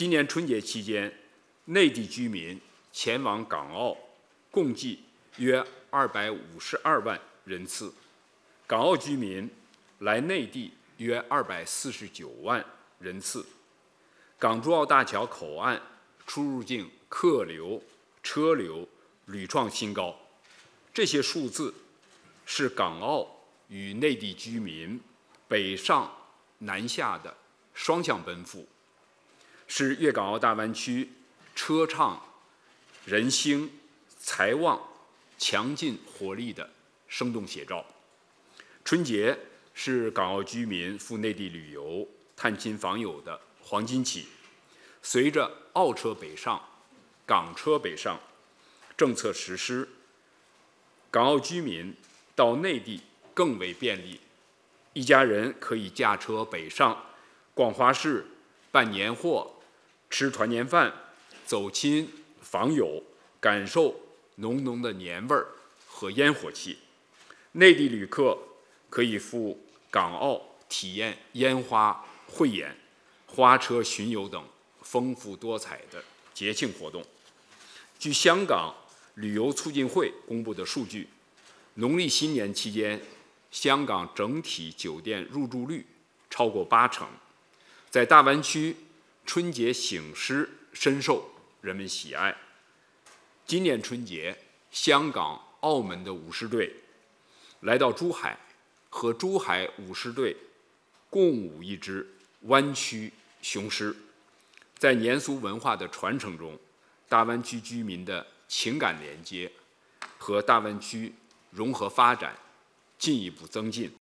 今年春节期间，内地居民前往港澳共计约二百五十二万人次，港澳居民来内地约二百四十九万人次。港珠澳大桥口岸出入境客流、车流屡创新高，这些数字是港澳与内地居民北上南下的双向奔赴，是粤港澳大湾区车畅人兴财旺。强劲活力的生动写照。春节是港澳居民赴内地旅游、探亲访友的黄金期。随着澳车北上、港车北上政策实施，港澳居民到内地更为便利。一家人可以驾车北上，逛花市、办年货、吃团年饭、走亲访友，感受。浓浓的年味儿和烟火气，内地旅客可以赴港澳体验烟花汇演、花车巡游等丰富多彩的节庆活动。据香港旅游促进会公布的数据，农历新年期间，香港整体酒店入住率超过八成，在大湾区春节醒狮深受人们喜爱。今年春节，香港、澳门的舞狮队来到珠海，和珠海舞狮队共舞一支湾区雄狮。在年俗文化的传承中，大湾区居民的情感连接和大湾区融合发展进一步增进。